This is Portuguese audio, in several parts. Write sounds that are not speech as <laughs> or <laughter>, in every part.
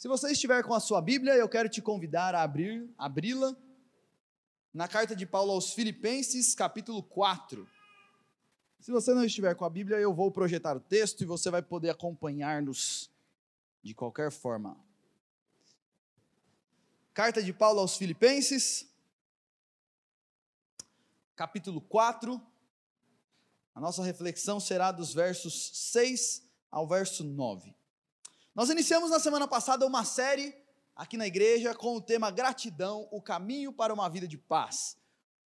Se você estiver com a sua Bíblia, eu quero te convidar a abrir, abri-la na carta de Paulo aos Filipenses, capítulo 4. Se você não estiver com a Bíblia, eu vou projetar o texto e você vai poder acompanhar-nos de qualquer forma. Carta de Paulo aos Filipenses, capítulo 4. A nossa reflexão será dos versos 6 ao verso 9. Nós iniciamos na semana passada uma série aqui na igreja com o tema Gratidão, o caminho para uma vida de paz.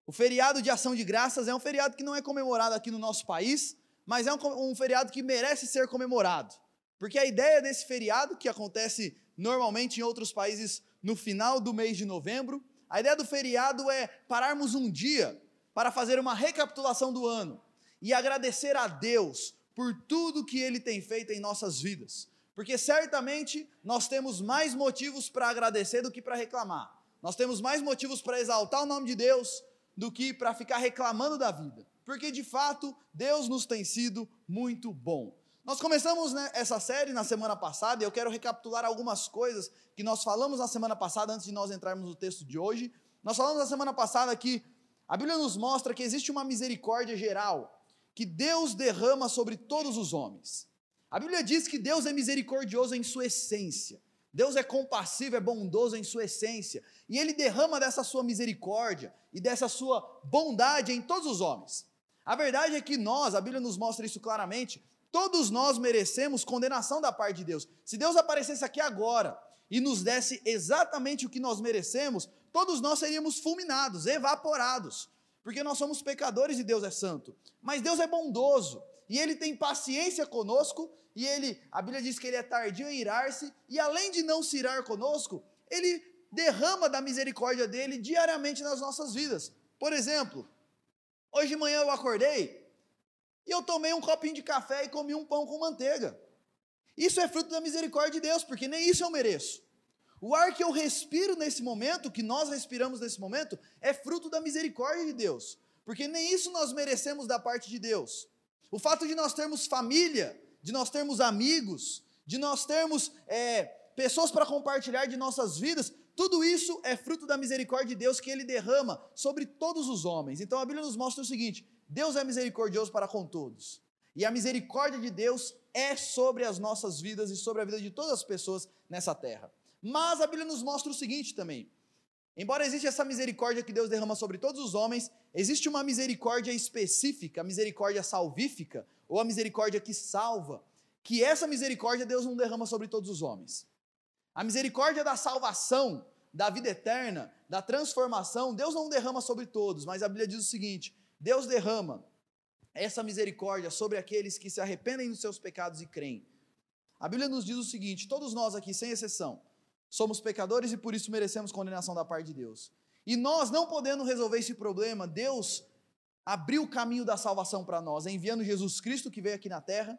O feriado de ação de graças é um feriado que não é comemorado aqui no nosso país, mas é um, um feriado que merece ser comemorado. Porque a ideia desse feriado, que acontece normalmente em outros países no final do mês de novembro, a ideia do feriado é pararmos um dia para fazer uma recapitulação do ano e agradecer a Deus por tudo que Ele tem feito em nossas vidas. Porque certamente nós temos mais motivos para agradecer do que para reclamar. Nós temos mais motivos para exaltar o nome de Deus do que para ficar reclamando da vida. Porque de fato, Deus nos tem sido muito bom. Nós começamos né, essa série na semana passada e eu quero recapitular algumas coisas que nós falamos na semana passada antes de nós entrarmos no texto de hoje. Nós falamos na semana passada que a Bíblia nos mostra que existe uma misericórdia geral que Deus derrama sobre todos os homens. A Bíblia diz que Deus é misericordioso em sua essência. Deus é compassivo, é bondoso em sua essência, e ele derrama dessa sua misericórdia e dessa sua bondade em todos os homens. A verdade é que nós, a Bíblia nos mostra isso claramente, todos nós merecemos condenação da parte de Deus. Se Deus aparecesse aqui agora e nos desse exatamente o que nós merecemos, todos nós seríamos fulminados, evaporados, porque nós somos pecadores e Deus é santo. Mas Deus é bondoso, e ele tem paciência conosco, e ele, a Bíblia diz que ele é tardio em irar-se, e além de não se irar conosco, ele derrama da misericórdia dele diariamente nas nossas vidas. Por exemplo, hoje de manhã eu acordei e eu tomei um copinho de café e comi um pão com manteiga. Isso é fruto da misericórdia de Deus, porque nem isso eu mereço. O ar que eu respiro nesse momento, que nós respiramos nesse momento, é fruto da misericórdia de Deus, porque nem isso nós merecemos da parte de Deus. O fato de nós termos família, de nós termos amigos, de nós termos é, pessoas para compartilhar de nossas vidas, tudo isso é fruto da misericórdia de Deus que Ele derrama sobre todos os homens. Então a Bíblia nos mostra o seguinte: Deus é misericordioso para com todos. E a misericórdia de Deus é sobre as nossas vidas e sobre a vida de todas as pessoas nessa terra. Mas a Bíblia nos mostra o seguinte também: embora exista essa misericórdia que Deus derrama sobre todos os homens, existe uma misericórdia específica, a misericórdia salvífica, ou a misericórdia que salva, que essa misericórdia Deus não derrama sobre todos os homens. A misericórdia da salvação, da vida eterna, da transformação, Deus não derrama sobre todos, mas a Bíblia diz o seguinte: Deus derrama essa misericórdia sobre aqueles que se arrependem dos seus pecados e creem. A Bíblia nos diz o seguinte: todos nós aqui, sem exceção, somos pecadores e por isso merecemos condenação da parte de Deus. E nós, não podendo resolver esse problema, Deus abriu o caminho da salvação para nós, enviando Jesus Cristo que veio aqui na terra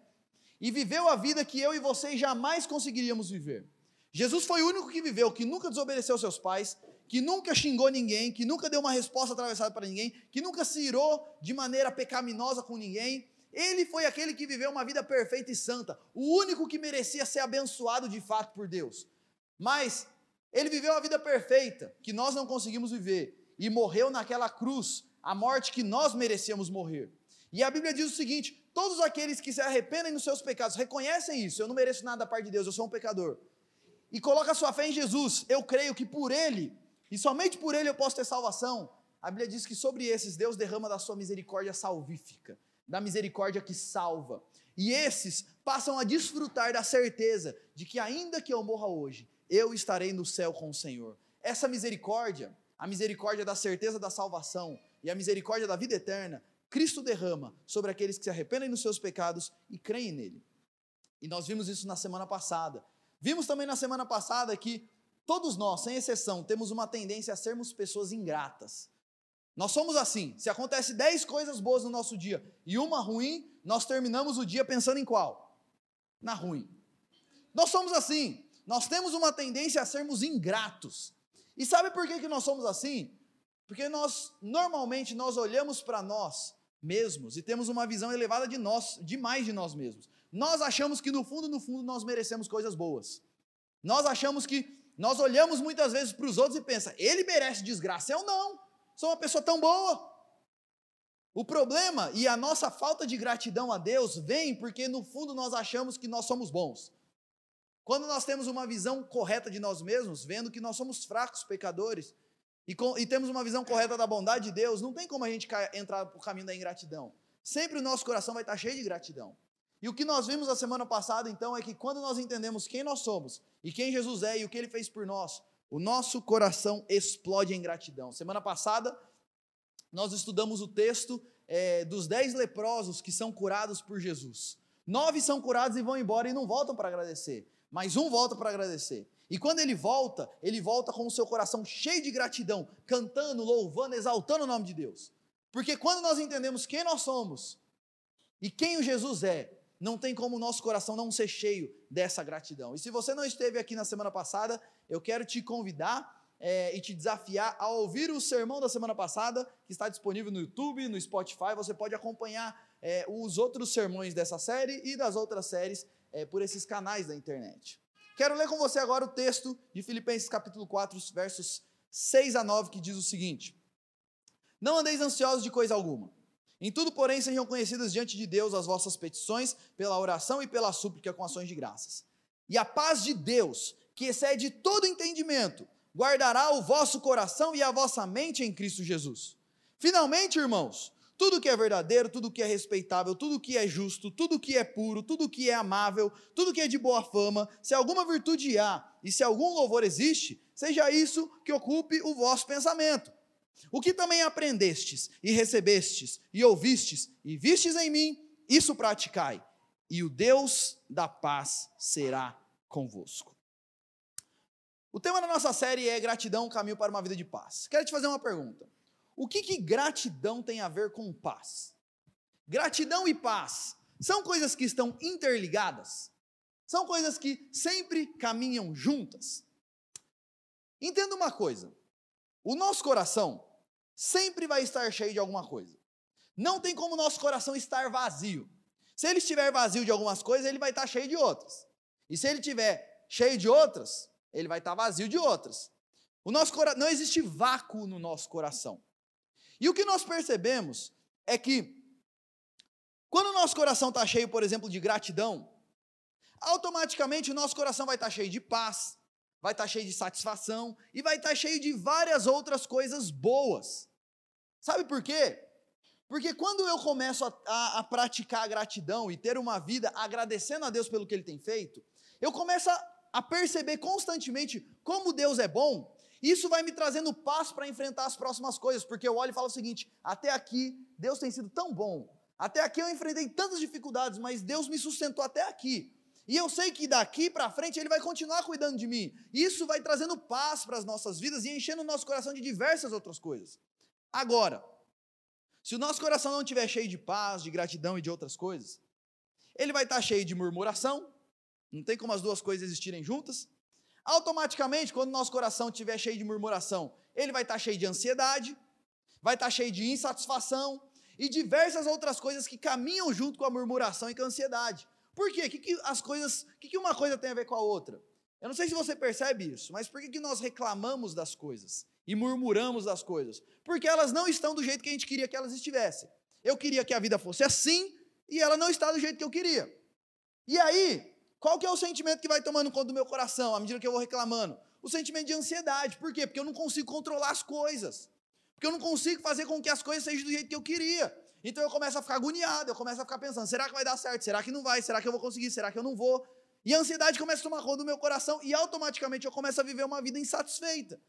e viveu a vida que eu e vocês jamais conseguiríamos viver. Jesus foi o único que viveu, que nunca desobedeceu seus pais, que nunca xingou ninguém, que nunca deu uma resposta atravessada para ninguém, que nunca se irou de maneira pecaminosa com ninguém. Ele foi aquele que viveu uma vida perfeita e santa, o único que merecia ser abençoado de fato por Deus. Mas ele viveu a vida perfeita, que nós não conseguimos viver, e morreu naquela cruz, a morte que nós merecíamos morrer. E a Bíblia diz o seguinte: todos aqueles que se arrependem dos seus pecados, reconhecem isso, eu não mereço nada da parte de Deus, eu sou um pecador. E coloca sua fé em Jesus, eu creio que por Ele, e somente por Ele eu posso ter salvação. A Bíblia diz que sobre esses Deus derrama da sua misericórdia salvífica, da misericórdia que salva. E esses passam a desfrutar da certeza de que, ainda que eu morra hoje, eu estarei no céu com o Senhor. Essa misericórdia, a misericórdia da certeza da salvação, e a misericórdia da vida eterna, Cristo derrama sobre aqueles que se arrependem dos seus pecados e creem nele. E nós vimos isso na semana passada. Vimos também na semana passada que todos nós, sem exceção, temos uma tendência a sermos pessoas ingratas. Nós somos assim. Se acontece 10 coisas boas no nosso dia e uma ruim, nós terminamos o dia pensando em qual? Na ruim. Nós somos assim. Nós temos uma tendência a sermos ingratos. E sabe por que, que nós somos assim? Porque nós, normalmente, nós olhamos para nós mesmos e temos uma visão elevada de nós, demais de nós mesmos. Nós achamos que no fundo, no fundo, nós merecemos coisas boas. Nós achamos que nós olhamos muitas vezes para os outros e pensa, ele merece desgraça, eu não. Sou uma pessoa tão boa. O problema e a nossa falta de gratidão a Deus vem porque no fundo nós achamos que nós somos bons. Quando nós temos uma visão correta de nós mesmos, vendo que nós somos fracos pecadores, e, com, e temos uma visão correta da bondade de Deus, não tem como a gente entrar para o caminho da ingratidão. Sempre o nosso coração vai estar cheio de gratidão. E o que nós vimos a semana passada, então, é que quando nós entendemos quem nós somos e quem Jesus é e o que ele fez por nós, o nosso coração explode em gratidão. Semana passada, nós estudamos o texto é, dos dez leprosos que são curados por Jesus. Nove são curados e vão embora e não voltam para agradecer, mas um volta para agradecer. E quando ele volta, ele volta com o seu coração cheio de gratidão, cantando, louvando, exaltando o nome de Deus. Porque quando nós entendemos quem nós somos e quem o Jesus é, não tem como o nosso coração não ser cheio dessa gratidão. E se você não esteve aqui na semana passada, eu quero te convidar é, e te desafiar a ouvir o sermão da semana passada, que está disponível no YouTube, no Spotify. Você pode acompanhar é, os outros sermões dessa série e das outras séries é, por esses canais da internet. Quero ler com você agora o texto de Filipenses capítulo 4, versos 6 a 9, que diz o seguinte: Não andeis ansiosos de coisa alguma. Em tudo, porém, sejam conhecidas diante de Deus as vossas petições, pela oração e pela súplica com ações de graças. E a paz de Deus, que excede todo entendimento, guardará o vosso coração e a vossa mente em Cristo Jesus. Finalmente, irmãos, tudo que é verdadeiro, tudo que é respeitável, tudo que é justo, tudo que é puro, tudo que é amável, tudo que é de boa fama, se alguma virtude há e se algum louvor existe, seja isso que ocupe o vosso pensamento. O que também aprendestes e recebestes e ouvistes e vistes em mim, isso praticai, e o Deus da paz será convosco. O tema da nossa série é gratidão, caminho para uma vida de paz. Quero te fazer uma pergunta. O que, que gratidão tem a ver com paz? Gratidão e paz são coisas que estão interligadas? São coisas que sempre caminham juntas? Entenda uma coisa: o nosso coração sempre vai estar cheio de alguma coisa. Não tem como o nosso coração estar vazio. Se ele estiver vazio de algumas coisas, ele vai estar cheio de outras. E se ele estiver cheio de outras, ele vai estar vazio de outras. O nosso cora... não existe vácuo no nosso coração. E o que nós percebemos é que, quando o nosso coração está cheio, por exemplo, de gratidão, automaticamente o nosso coração vai estar tá cheio de paz, vai estar tá cheio de satisfação e vai estar tá cheio de várias outras coisas boas. Sabe por quê? Porque quando eu começo a, a, a, praticar a gratidão e ter uma vida agradecendo a Deus pelo que Ele tem feito, eu começo a, a perceber constantemente como Deus é bom isso vai me trazendo paz para enfrentar as próximas coisas, porque eu olho e falo o seguinte: até aqui Deus tem sido tão bom, até aqui eu enfrentei tantas dificuldades, mas Deus me sustentou até aqui. E eu sei que daqui para frente Ele vai continuar cuidando de mim. Isso vai trazendo paz para as nossas vidas e enchendo o nosso coração de diversas outras coisas. Agora, se o nosso coração não estiver cheio de paz, de gratidão e de outras coisas, ele vai estar cheio de murmuração, não tem como as duas coisas existirem juntas. Automaticamente, quando nosso coração estiver cheio de murmuração, ele vai estar cheio de ansiedade, vai estar cheio de insatisfação e diversas outras coisas que caminham junto com a murmuração e com a ansiedade. Por quê? Que, que as coisas, que, que uma coisa tem a ver com a outra? Eu não sei se você percebe isso, mas por que, que nós reclamamos das coisas e murmuramos das coisas? Porque elas não estão do jeito que a gente queria que elas estivessem. Eu queria que a vida fosse assim e ela não está do jeito que eu queria. E aí, qual que é o sentimento que vai tomando conta do meu coração à medida que eu vou reclamando? O sentimento de ansiedade. Por quê? Porque eu não consigo controlar as coisas. Porque eu não consigo fazer com que as coisas sejam do jeito que eu queria. Então eu começo a ficar agoniado, eu começo a ficar pensando: será que vai dar certo? Será que não vai? Será que eu vou conseguir? Será que eu não vou? E a ansiedade começa a tomar conta do meu coração e automaticamente eu começo a viver uma vida insatisfeita.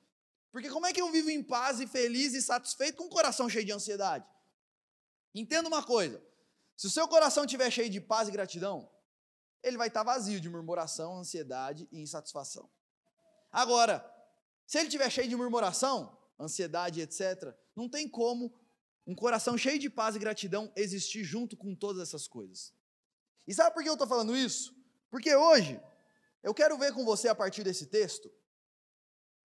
Porque como é que eu vivo em paz e feliz e satisfeito com o coração cheio de ansiedade? Entenda uma coisa: se o seu coração estiver cheio de paz e gratidão, ele vai estar vazio de murmuração, ansiedade e insatisfação. Agora, se ele estiver cheio de murmuração, ansiedade, etc., não tem como um coração cheio de paz e gratidão existir junto com todas essas coisas. E sabe por que eu estou falando isso? Porque hoje eu quero ver com você, a partir desse texto,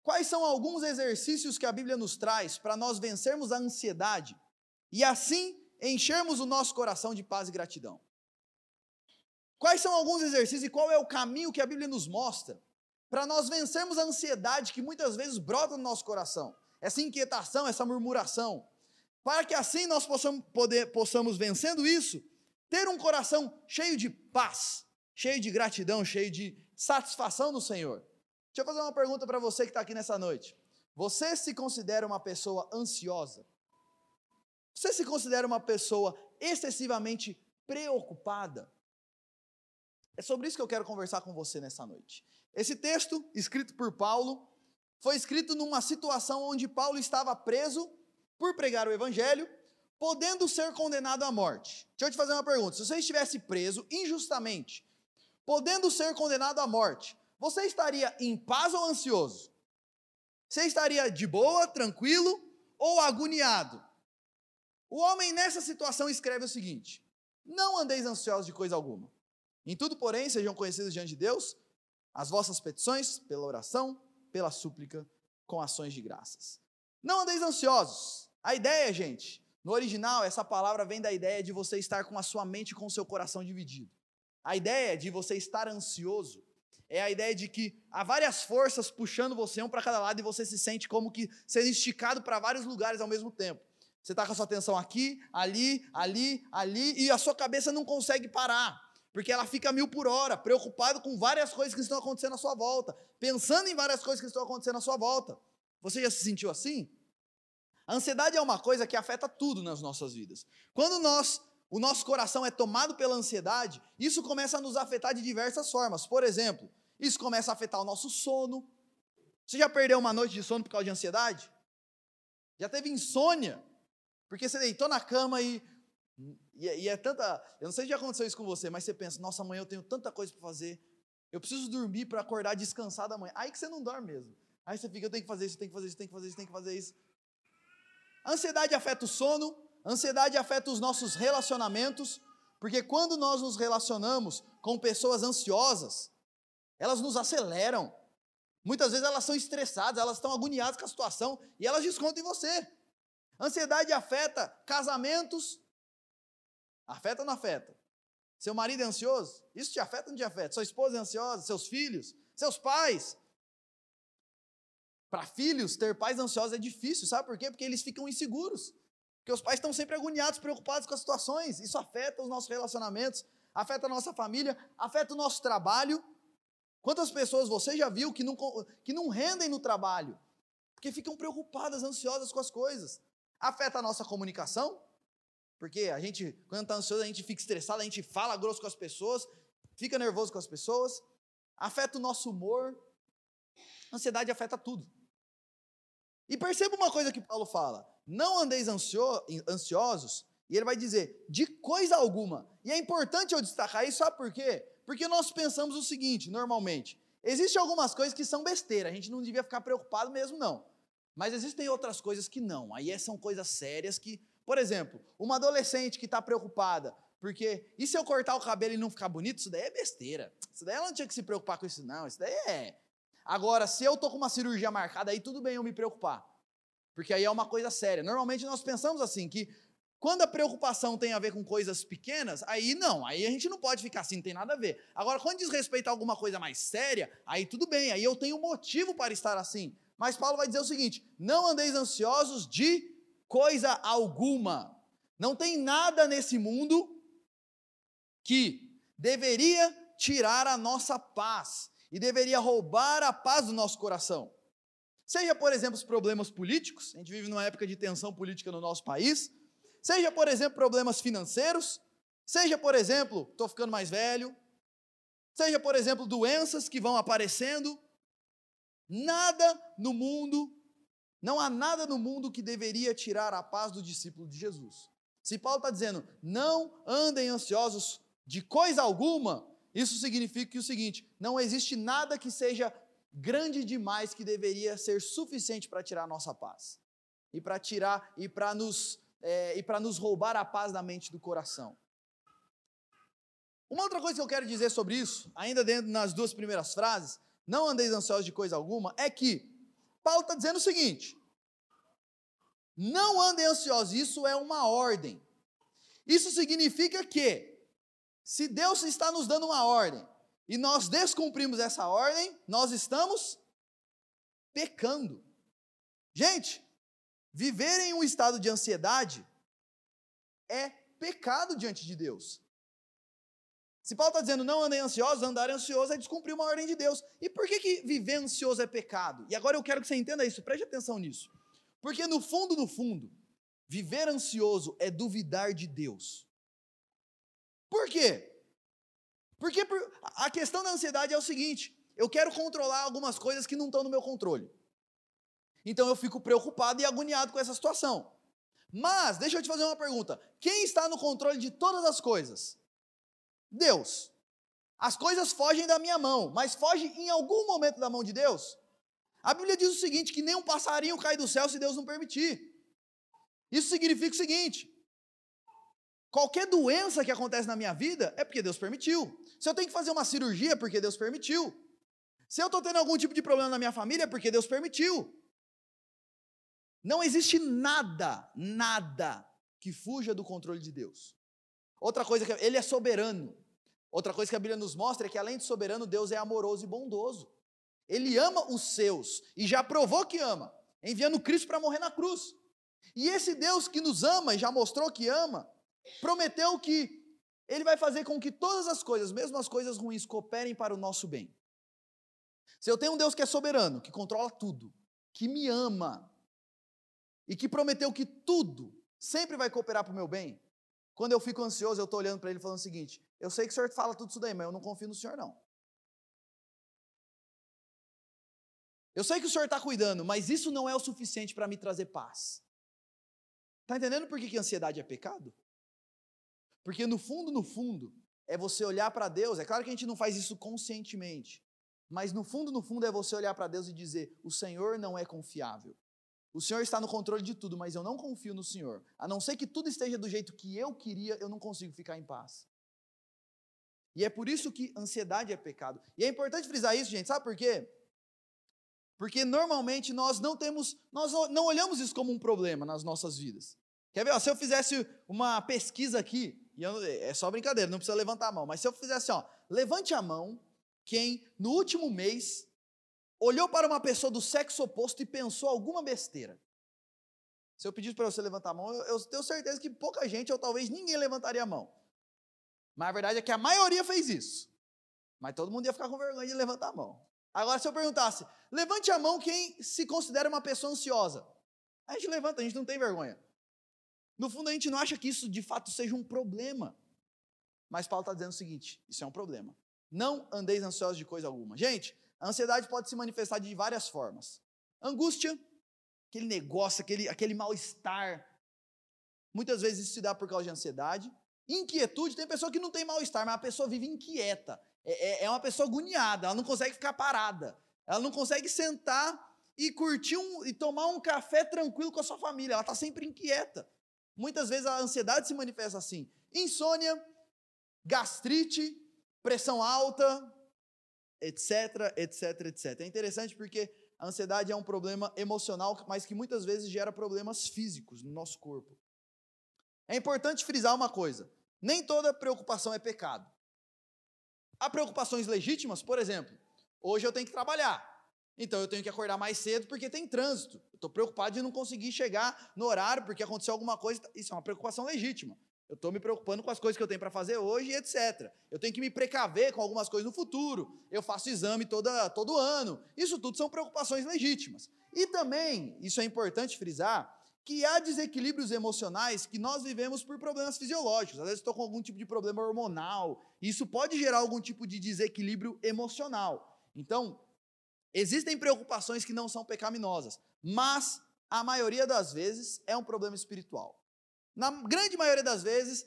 quais são alguns exercícios que a Bíblia nos traz para nós vencermos a ansiedade e assim enchermos o nosso coração de paz e gratidão. Quais são alguns exercícios e qual é o caminho que a Bíblia nos mostra para nós vencermos a ansiedade que muitas vezes brota no nosso coração, essa inquietação, essa murmuração, para que assim nós possamos, poder, possamos vencendo isso, ter um coração cheio de paz, cheio de gratidão, cheio de satisfação no Senhor. Deixa eu fazer uma pergunta para você que está aqui nessa noite. Você se considera uma pessoa ansiosa? Você se considera uma pessoa excessivamente preocupada? É sobre isso que eu quero conversar com você nessa noite. Esse texto, escrito por Paulo, foi escrito numa situação onde Paulo estava preso por pregar o evangelho, podendo ser condenado à morte. Deixa eu te fazer uma pergunta: se você estivesse preso injustamente, podendo ser condenado à morte, você estaria em paz ou ansioso? Você estaria de boa, tranquilo ou agoniado? O homem nessa situação escreve o seguinte: Não andeis ansiosos de coisa alguma. Em tudo, porém, sejam conhecidos diante de Deus as vossas petições pela oração, pela súplica, com ações de graças. Não andeis ansiosos. A ideia, gente, no original, essa palavra vem da ideia de você estar com a sua mente e com o seu coração dividido. A ideia de você estar ansioso é a ideia de que há várias forças puxando você um para cada lado e você se sente como que sendo esticado para vários lugares ao mesmo tempo. Você está com a sua atenção aqui, ali, ali, ali, e a sua cabeça não consegue parar, porque ela fica mil por hora, preocupado com várias coisas que estão acontecendo à sua volta, pensando em várias coisas que estão acontecendo à sua volta. Você já se sentiu assim? A ansiedade é uma coisa que afeta tudo nas nossas vidas. Quando nós, o nosso coração é tomado pela ansiedade, isso começa a nos afetar de diversas formas. Por exemplo, isso começa a afetar o nosso sono. Você já perdeu uma noite de sono por causa de ansiedade? Já teve insônia? Porque você deitou na cama e, e, e, é tanta. Eu não sei se já aconteceu isso com você, mas você pensa: nossa, amanhã eu tenho tanta coisa para fazer. Eu preciso dormir para acordar descansado amanhã. Aí que você não dorme mesmo. Aí você fica: eu tenho que fazer isso, tenho que fazer isso, tenho que fazer isso, tenho que fazer isso. Ansiedade afeta o sono, ansiedade afeta os nossos relacionamentos, porque quando nós nos relacionamos com pessoas ansiosas, elas nos aceleram. Muitas vezes elas são estressadas, elas estão agoniadas com a situação e elas descontam em você. Ansiedade afeta casamentos. Afeta ou não afeta? Seu marido é ansioso? Isso te afeta ou não te afeta? Sua esposa é ansiosa? Seus filhos? Seus pais? Para filhos, ter pais ansiosos é difícil, sabe por quê? Porque eles ficam inseguros. Porque os pais estão sempre agoniados, preocupados com as situações. Isso afeta os nossos relacionamentos, afeta a nossa família, afeta o nosso trabalho. Quantas pessoas você já viu que não, que não rendem no trabalho? Porque ficam preocupadas, ansiosas com as coisas. Afeta a nossa comunicação, porque a gente, quando está ansioso, a gente fica estressado, a gente fala grosso com as pessoas, fica nervoso com as pessoas. Afeta o nosso humor. A ansiedade afeta tudo. E perceba uma coisa que Paulo fala: não andeis ansiosos, e ele vai dizer, de coisa alguma. E é importante eu destacar isso, sabe por quê? Porque nós pensamos o seguinte, normalmente: existem algumas coisas que são besteira, a gente não devia ficar preocupado mesmo, não. Mas existem outras coisas que não. Aí são coisas sérias que, por exemplo, uma adolescente que está preocupada, porque e se eu cortar o cabelo e não ficar bonito? Isso daí é besteira. Isso daí ela não tinha que se preocupar com isso, não. Isso daí é. Agora, se eu tô com uma cirurgia marcada, aí tudo bem eu me preocupar. Porque aí é uma coisa séria. Normalmente nós pensamos assim, que quando a preocupação tem a ver com coisas pequenas, aí não, aí a gente não pode ficar assim, não tem nada a ver. Agora, quando diz respeito a alguma coisa mais séria, aí tudo bem, aí eu tenho motivo para estar assim. Mas Paulo vai dizer o seguinte: não andeis ansiosos de coisa alguma. Não tem nada nesse mundo que deveria tirar a nossa paz e deveria roubar a paz do nosso coração. Seja, por exemplo, os problemas políticos, a gente vive numa época de tensão política no nosso país, seja, por exemplo, problemas financeiros, seja, por exemplo, estou ficando mais velho, seja, por exemplo, doenças que vão aparecendo, Nada no mundo, não há nada no mundo que deveria tirar a paz do discípulo de Jesus. Se Paulo está dizendo, não andem ansiosos de coisa alguma, isso significa que o seguinte: não existe nada que seja grande demais que deveria ser suficiente para tirar a nossa paz e para tirar e para nos é, e para nos roubar a paz da mente do coração. Uma outra coisa que eu quero dizer sobre isso, ainda dentro nas duas primeiras frases, não andeis ansiosos de coisa alguma, é que Paulo está dizendo o seguinte: não andem ansiosos, isso é uma ordem. Isso significa que, se Deus está nos dando uma ordem, e nós descumprimos essa ordem, nós estamos pecando. Gente, viver em um estado de ansiedade é pecado diante de Deus. Se Paulo está dizendo não andem ansiosos, andar ansioso é descumprir uma ordem de Deus. E por que, que viver ansioso é pecado? E agora eu quero que você entenda isso, preste atenção nisso. Porque no fundo, no fundo, viver ansioso é duvidar de Deus. Por quê? Porque a questão da ansiedade é o seguinte: eu quero controlar algumas coisas que não estão no meu controle. Então eu fico preocupado e agoniado com essa situação. Mas, deixa eu te fazer uma pergunta: quem está no controle de todas as coisas? Deus. As coisas fogem da minha mão, mas fogem em algum momento da mão de Deus? A Bíblia diz o seguinte: que nem um passarinho cai do céu se Deus não permitir. Isso significa o seguinte: qualquer doença que acontece na minha vida é porque Deus permitiu. Se eu tenho que fazer uma cirurgia é porque Deus permitiu. Se eu estou tendo algum tipo de problema na minha família é porque Deus permitiu. Não existe nada, nada que fuja do controle de Deus. Outra coisa que ele é soberano. Outra coisa que a Bíblia nos mostra é que além de soberano, Deus é amoroso e bondoso. Ele ama os seus e já provou que ama, enviando Cristo para morrer na cruz. E esse Deus que nos ama e já mostrou que ama, prometeu que ele vai fazer com que todas as coisas, mesmo as coisas ruins, cooperem para o nosso bem. Se eu tenho um Deus que é soberano, que controla tudo, que me ama, e que prometeu que tudo sempre vai cooperar para o meu bem, quando eu fico ansioso, eu estou olhando para ele falando o seguinte: eu sei que o senhor fala tudo isso daí, mas eu não confio no senhor, não. Eu sei que o senhor está cuidando, mas isso não é o suficiente para me trazer paz. Está entendendo por que, que ansiedade é pecado? Porque no fundo, no fundo, é você olhar para Deus. É claro que a gente não faz isso conscientemente, mas no fundo, no fundo, é você olhar para Deus e dizer: o Senhor não é confiável. O Senhor está no controle de tudo, mas eu não confio no Senhor. A não ser que tudo esteja do jeito que eu queria, eu não consigo ficar em paz. E é por isso que ansiedade é pecado. E é importante frisar isso, gente, sabe por quê? Porque normalmente nós não temos, nós não olhamos isso como um problema nas nossas vidas. Quer ver? Ó, se eu fizesse uma pesquisa aqui, eu, é só brincadeira, não precisa levantar a mão, mas se eu fizesse, ó, levante a mão quem no último mês olhou para uma pessoa do sexo oposto e pensou alguma besteira. Se eu pedisse para você levantar a mão, eu, eu, tenho certeza que pouca gente, ou talvez ninguém, levantaria a mão. Mas a verdade é que a maioria fez isso. Mas todo mundo ia ficar com vergonha de levantar a mão. Agora, se eu perguntasse, levante a mão quem se considera uma pessoa ansiosa. A gente levanta, a gente não tem vergonha. No fundo, a gente não acha que isso de fato seja um problema. Mas Paulo está dizendo o seguinte: isso é um problema. Não andeis ansiosos de coisa alguma. Gente, a ansiedade pode se manifestar de várias formas. Angústia, aquele negócio, aquele, aquele mal-estar. Muitas vezes isso se dá por causa de ansiedade. Inquietude, tem pessoa que não tem mal-estar, mas a pessoa vive inquieta. É, é, é uma pessoa agoniada, ela não consegue ficar parada. Ela não consegue sentar e curtir um, e tomar um café tranquilo com a sua família. Ela está sempre inquieta. Muitas vezes a ansiedade se manifesta assim: insônia, gastrite, pressão alta, etc, etc, etc. É interessante porque a ansiedade é um problema emocional, mas que muitas vezes gera problemas físicos no nosso corpo. É importante frisar uma coisa: nem toda preocupação é pecado. Há preocupações legítimas, por exemplo, hoje eu tenho que trabalhar, então eu tenho que acordar mais cedo porque tem trânsito. Estou preocupado de não conseguir chegar no horário porque aconteceu alguma coisa. Isso é uma preocupação legítima. Eu estou me preocupando com as coisas que eu tenho para fazer hoje, etc. Eu tenho que me precaver com algumas coisas no futuro. Eu faço exame toda, todo ano. Isso tudo são preocupações legítimas. E também, isso é importante frisar, que há desequilíbrios emocionais que nós vivemos por problemas fisiológicos. Às vezes estou com algum tipo de problema hormonal. Isso pode gerar algum tipo de desequilíbrio emocional. Então, existem preocupações que não são pecaminosas, mas a maioria das vezes é um problema espiritual. Na grande maioria das vezes,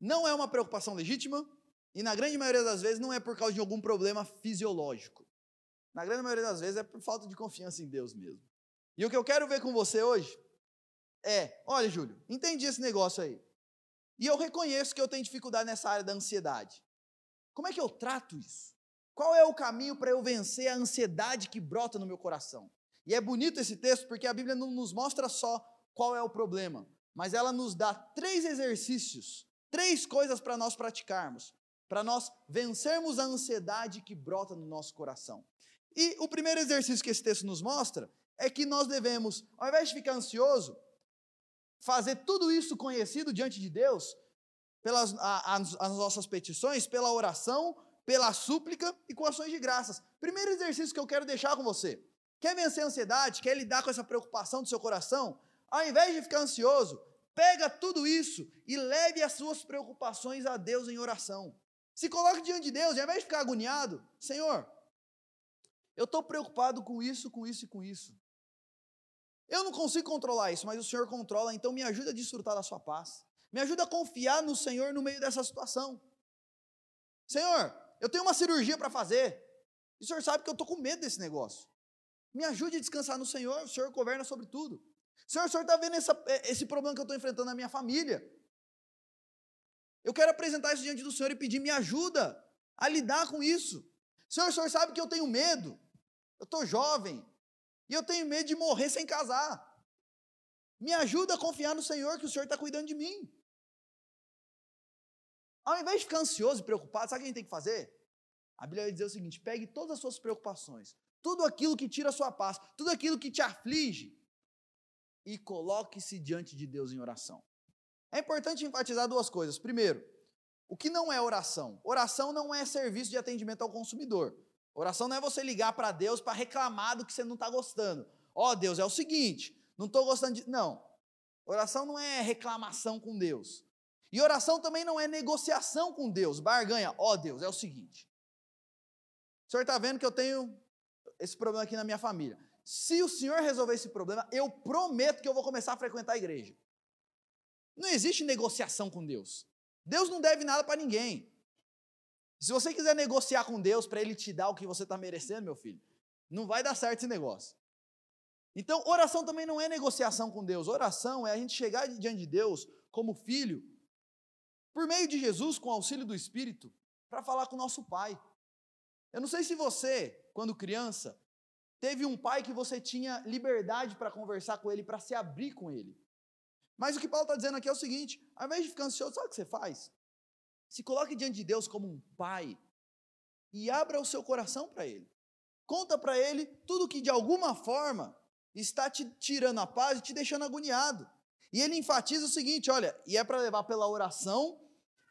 não é uma preocupação legítima e na grande maioria das vezes não é por causa de algum problema fisiológico. Na grande maioria das vezes é por falta de confiança em Deus mesmo. E o que eu quero ver com você hoje é: olha, Júlio, entendi esse negócio aí. E eu reconheço que eu tenho dificuldade nessa área da ansiedade. Como é que eu trato isso? Qual é o caminho para eu vencer a ansiedade que brota no meu coração? E é bonito esse texto porque a Bíblia não nos mostra só qual é o problema, mas ela nos dá três exercícios, três coisas para nós praticarmos, para nós vencermos a ansiedade que brota no nosso coração. E o primeiro exercício que esse texto nos mostra é que nós devemos, ao invés de ficar ansioso, fazer tudo isso conhecido diante de Deus, pelas a, as, as nossas petições, pela oração, pela súplica e com ações de graças. Primeiro exercício que eu quero deixar com você. Quer vencer a ansiedade? Quer lidar com essa preocupação do seu coração? Ao invés de ficar ansioso, pega tudo isso e leve as suas preocupações a Deus em oração. Se coloque diante de Deus, e ao invés de ficar agoniado, Senhor, eu estou preocupado com isso, com isso e com isso. Eu não consigo controlar isso, mas o Senhor controla, então me ajuda a desfrutar da sua paz. Me ajuda a confiar no Senhor no meio dessa situação. Senhor, eu tenho uma cirurgia para fazer. E o Senhor sabe que eu estou com medo desse negócio. Me ajude a descansar no Senhor, o Senhor governa sobre tudo. Senhor, o Senhor está vendo essa, é, esse problema que eu estou enfrentando na minha família. Eu quero apresentar isso diante do Senhor e pedir me ajuda a lidar com isso. Senhor, o Senhor sabe que eu tenho medo. Eu estou jovem. E eu tenho medo de morrer sem casar. Me ajuda a confiar no Senhor, que o Senhor está cuidando de mim. Ao invés de ficar ansioso e preocupado, sabe o que a gente tem que fazer? A Bíblia vai dizer o seguinte: pegue todas as suas preocupações, tudo aquilo que tira a sua paz, tudo aquilo que te aflige, e coloque-se diante de Deus em oração. É importante enfatizar duas coisas. Primeiro, o que não é oração? Oração não é serviço de atendimento ao consumidor. Oração não é você ligar para Deus para reclamar do que você não está gostando. Ó oh, Deus, é o seguinte, não estou gostando de. Não. Oração não é reclamação com Deus. E oração também não é negociação com Deus, barganha. Ó oh, Deus, é o seguinte. O senhor está vendo que eu tenho esse problema aqui na minha família. Se o senhor resolver esse problema, eu prometo que eu vou começar a frequentar a igreja. Não existe negociação com Deus. Deus não deve nada para ninguém. Se você quiser negociar com Deus para Ele te dar o que você está merecendo, meu filho, não vai dar certo esse negócio. Então, oração também não é negociação com Deus. Oração é a gente chegar diante de Deus como filho por meio de Jesus, com o auxílio do Espírito, para falar com o nosso Pai. Eu não sei se você, quando criança, teve um pai que você tinha liberdade para conversar com ele, para se abrir com ele. Mas o que Paulo está dizendo aqui é o seguinte: ao invés de ficar ansioso, sabe o que você faz? Se coloque diante de Deus como um pai e abra o seu coração para Ele. Conta para Ele tudo que de alguma forma está te tirando a paz e te deixando agoniado. E ele enfatiza o seguinte: olha, e é para levar pela oração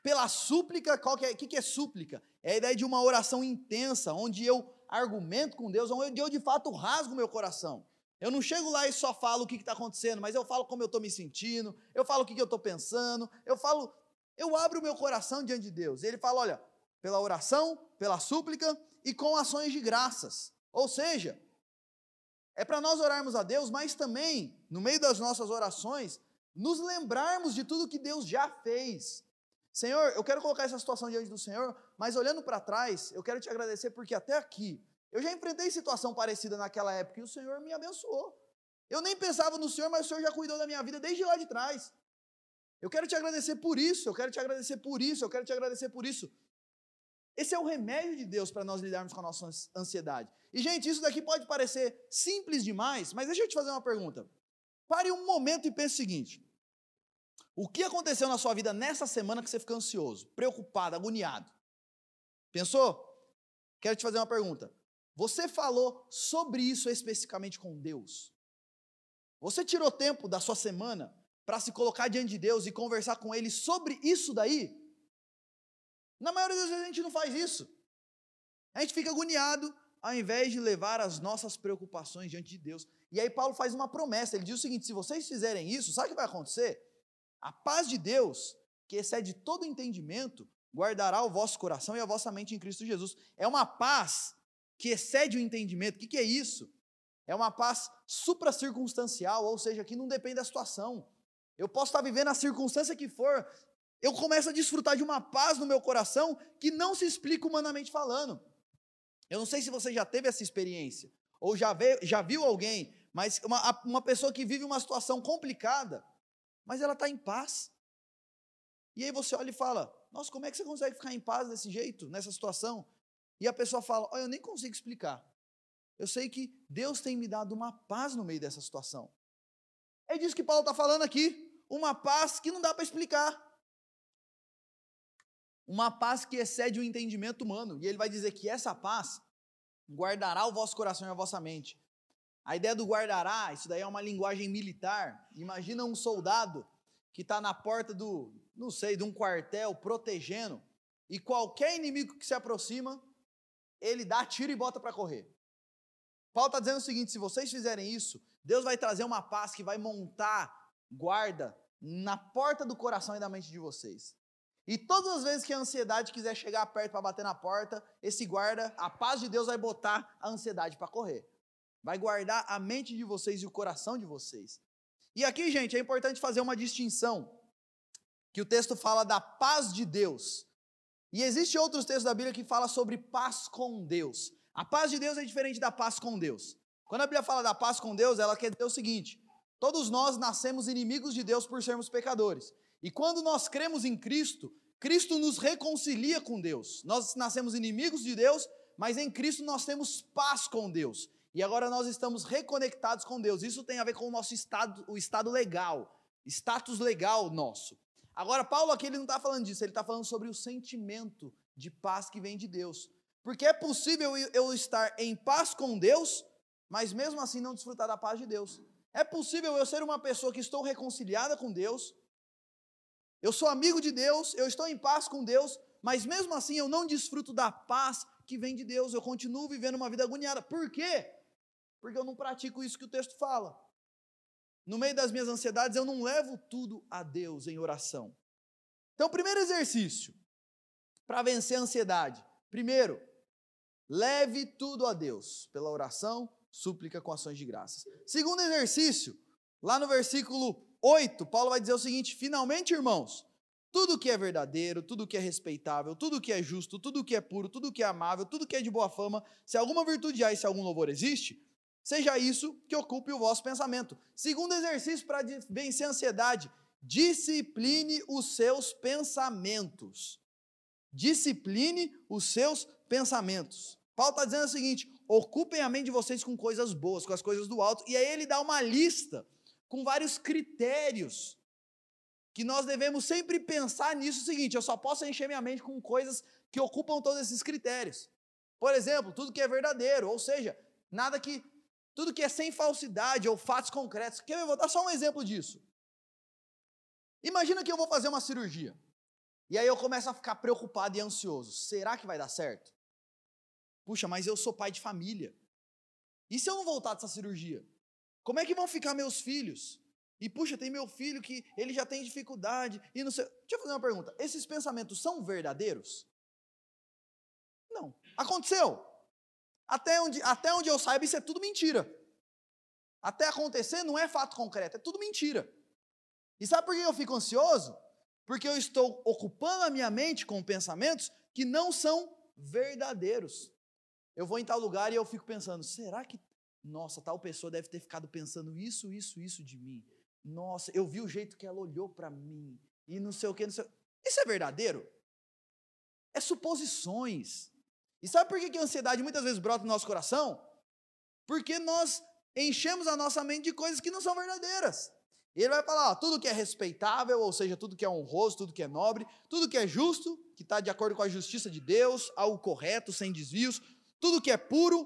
pela súplica, qual que é, que, que é súplica? É a ideia de uma oração intensa, onde eu argumento com Deus, onde eu de fato rasgo meu coração. Eu não chego lá e só falo o que está acontecendo, mas eu falo como eu estou me sentindo, eu falo o que, que eu estou pensando, eu falo, eu abro o meu coração diante de Deus. Ele fala: olha, pela oração, pela súplica e com ações de graças. Ou seja, é para nós orarmos a Deus, mas também, no meio das nossas orações, nos lembrarmos de tudo que Deus já fez. Senhor, eu quero colocar essa situação diante do Senhor, mas olhando para trás, eu quero te agradecer porque até aqui eu já enfrentei situação parecida naquela época e o Senhor me abençoou. Eu nem pensava no Senhor, mas o Senhor já cuidou da minha vida desde lá de trás. Eu quero te agradecer por isso, eu quero te agradecer por isso, eu quero te agradecer por isso. Esse é o remédio de Deus para nós lidarmos com a nossa ansiedade. E, gente, isso daqui pode parecer simples demais, mas deixa eu te fazer uma pergunta. Pare um momento e pense o seguinte: o que aconteceu na sua vida nessa semana que você ficou ansioso, preocupado, agoniado? Pensou? Quero te fazer uma pergunta. Você falou sobre isso especificamente com Deus? Você tirou tempo da sua semana para se colocar diante de Deus e conversar com Ele sobre isso daí? Na maioria das vezes a gente não faz isso. A gente fica agoniado ao invés de levar as nossas preocupações diante de Deus. E aí Paulo faz uma promessa, ele diz o seguinte: se vocês fizerem isso, sabe o que vai acontecer? A paz de Deus, que excede todo entendimento, guardará o vosso coração e a vossa mente em Cristo Jesus. É uma paz que excede o entendimento. O que, é isso? É uma paz supracircunstancial, ou seja, que não depende da situação. Eu posso estar vivendo a circunstância que for, eu começo a desfrutar de uma paz no meu coração que não se explica humanamente falando. Eu não sei se você já teve essa experiência, ou já, vê, já viu alguém, mas uma, uma pessoa que vive uma situação complicada, mas ela está em paz. E aí você olha e fala: Nossa, como é que você consegue ficar em paz desse jeito, nessa situação? E a pessoa fala: Olha, eu nem consigo explicar. Eu sei que Deus tem me dado uma paz no meio dessa situação. É disso que Paulo está falando aqui. Uma paz que não dá para explicar. uma paz que excede o entendimento humano. E ele vai dizer que essa paz guardará o vosso coração e a vossa mente. A ideia do guardará, isso daí é uma linguagem militar. Imagina um soldado que está na porta do, não sei, de um quartel protegendo, e qualquer inimigo que se aproxima, ele dá tiro e bota para correr. Paulo está dizendo o seguinte: se vocês fizerem isso, Deus vai trazer uma paz que vai montar guarda na porta do coração e da mente de vocês. E todas as vezes que a ansiedade quiser chegar perto para bater na porta, esse guarda, a paz de Deus vai botar a ansiedade para correr. Vai guardar a mente de vocês e o coração de vocês. E aqui, gente, é importante fazer uma distinção. Que o texto fala da paz de Deus. E existe outros textos da Bíblia que fala sobre paz com Deus. A paz de Deus é diferente da paz com Deus. Quando a Bíblia fala da paz com Deus, ela quer dizer o seguinte: todos nós nascemos inimigos de Deus por sermos pecadores. E quando nós cremos em Cristo, Cristo nos reconcilia com Deus. Nós nascemos inimigos de Deus, mas em Cristo nós temos paz com Deus. E agora nós estamos reconectados com Deus. Isso tem a ver com o nosso estado, o estado legal, status legal nosso. Agora, Paulo aqui ele não está falando disso, ele está falando sobre o sentimento de paz que vem de Deus. Porque é possível eu estar em paz com Deus, mas mesmo assim não desfrutar da paz de Deus. É possível eu ser uma pessoa que estou reconciliada com Deus, eu sou amigo de Deus, eu estou em paz com Deus, mas mesmo assim eu não desfruto da paz que vem de Deus, eu continuo vivendo uma vida agoniada. Por quê? Porque eu não pratico isso que o texto fala. No meio das minhas ansiedades, eu não levo tudo a Deus em oração. Então, primeiro exercício para vencer a ansiedade. Primeiro, leve tudo a Deus pela oração, súplica com ações de graças. Segundo exercício, lá no versículo 8, Paulo vai dizer o seguinte: finalmente, irmãos, tudo que é verdadeiro, tudo que é respeitável, tudo que é justo, tudo que é puro, tudo que é amável, tudo que é de boa fama, se alguma virtude há e se algum louvor existe, seja isso que ocupe o vosso pensamento. Segundo exercício para vencer a ansiedade, discipline os seus pensamentos. Discipline os seus pensamentos. Paulo está dizendo o seguinte: ocupem a mente de vocês com coisas boas, com as coisas do alto, e aí ele dá uma lista com vários critérios que nós devemos sempre pensar nisso o seguinte, eu só posso encher minha mente com coisas que ocupam todos esses critérios. Por exemplo, tudo que é verdadeiro, ou seja, nada que tudo que é sem falsidade ou fatos concretos. Quer eu vou dar só um exemplo disso. Imagina que eu vou fazer uma cirurgia. E aí eu começo a ficar preocupado e ansioso. Será que vai dar certo? Puxa, mas eu sou pai de família. E se eu não voltar dessa cirurgia? Como é que vão ficar meus filhos? E puxa, tem meu filho que ele já tem dificuldade e não sei. Deixa eu fazer uma pergunta. Esses pensamentos são verdadeiros? Não. Aconteceu. Até onde, até onde eu saiba, isso é tudo mentira. Até acontecer não é fato concreto, é tudo mentira. E sabe por que eu fico ansioso? Porque eu estou ocupando a minha mente com pensamentos que não são verdadeiros. Eu vou em tal lugar e eu fico pensando, será que nossa, tal pessoa deve ter ficado pensando isso, isso, isso de mim. Nossa, eu vi o jeito que ela olhou para mim. E não sei o que, não sei. Isso é verdadeiro? É suposições. E sabe por que a ansiedade muitas vezes brota no nosso coração? Porque nós enchemos a nossa mente de coisas que não são verdadeiras. E ele vai falar: ó, tudo que é respeitável, ou seja, tudo que é honroso, tudo que é nobre, tudo que é justo, que está de acordo com a justiça de Deus, algo correto, sem desvios, tudo que é puro,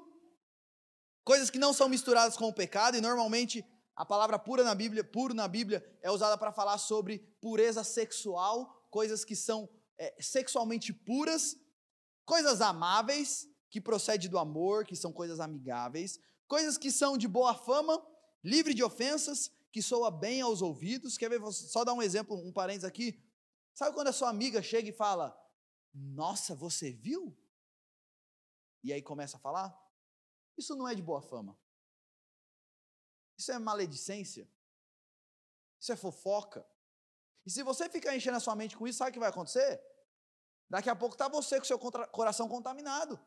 coisas que não são misturadas com o pecado, e normalmente a palavra pura na Bíblia, puro na Bíblia, é usada para falar sobre pureza sexual, coisas que são é, sexualmente puras, coisas amáveis, que procede do amor, que são coisas amigáveis, coisas que são de boa fama, livre de ofensas, que soa bem aos ouvidos. Quer ver? Só dar um exemplo, um parênteses aqui. Sabe quando a sua amiga chega e fala: Nossa, você viu? E aí começa a falar? Isso não é de boa fama. Isso é maledicência. Isso é fofoca. E se você ficar enchendo a sua mente com isso, sabe o que vai acontecer? Daqui a pouco está você com seu coração contaminado,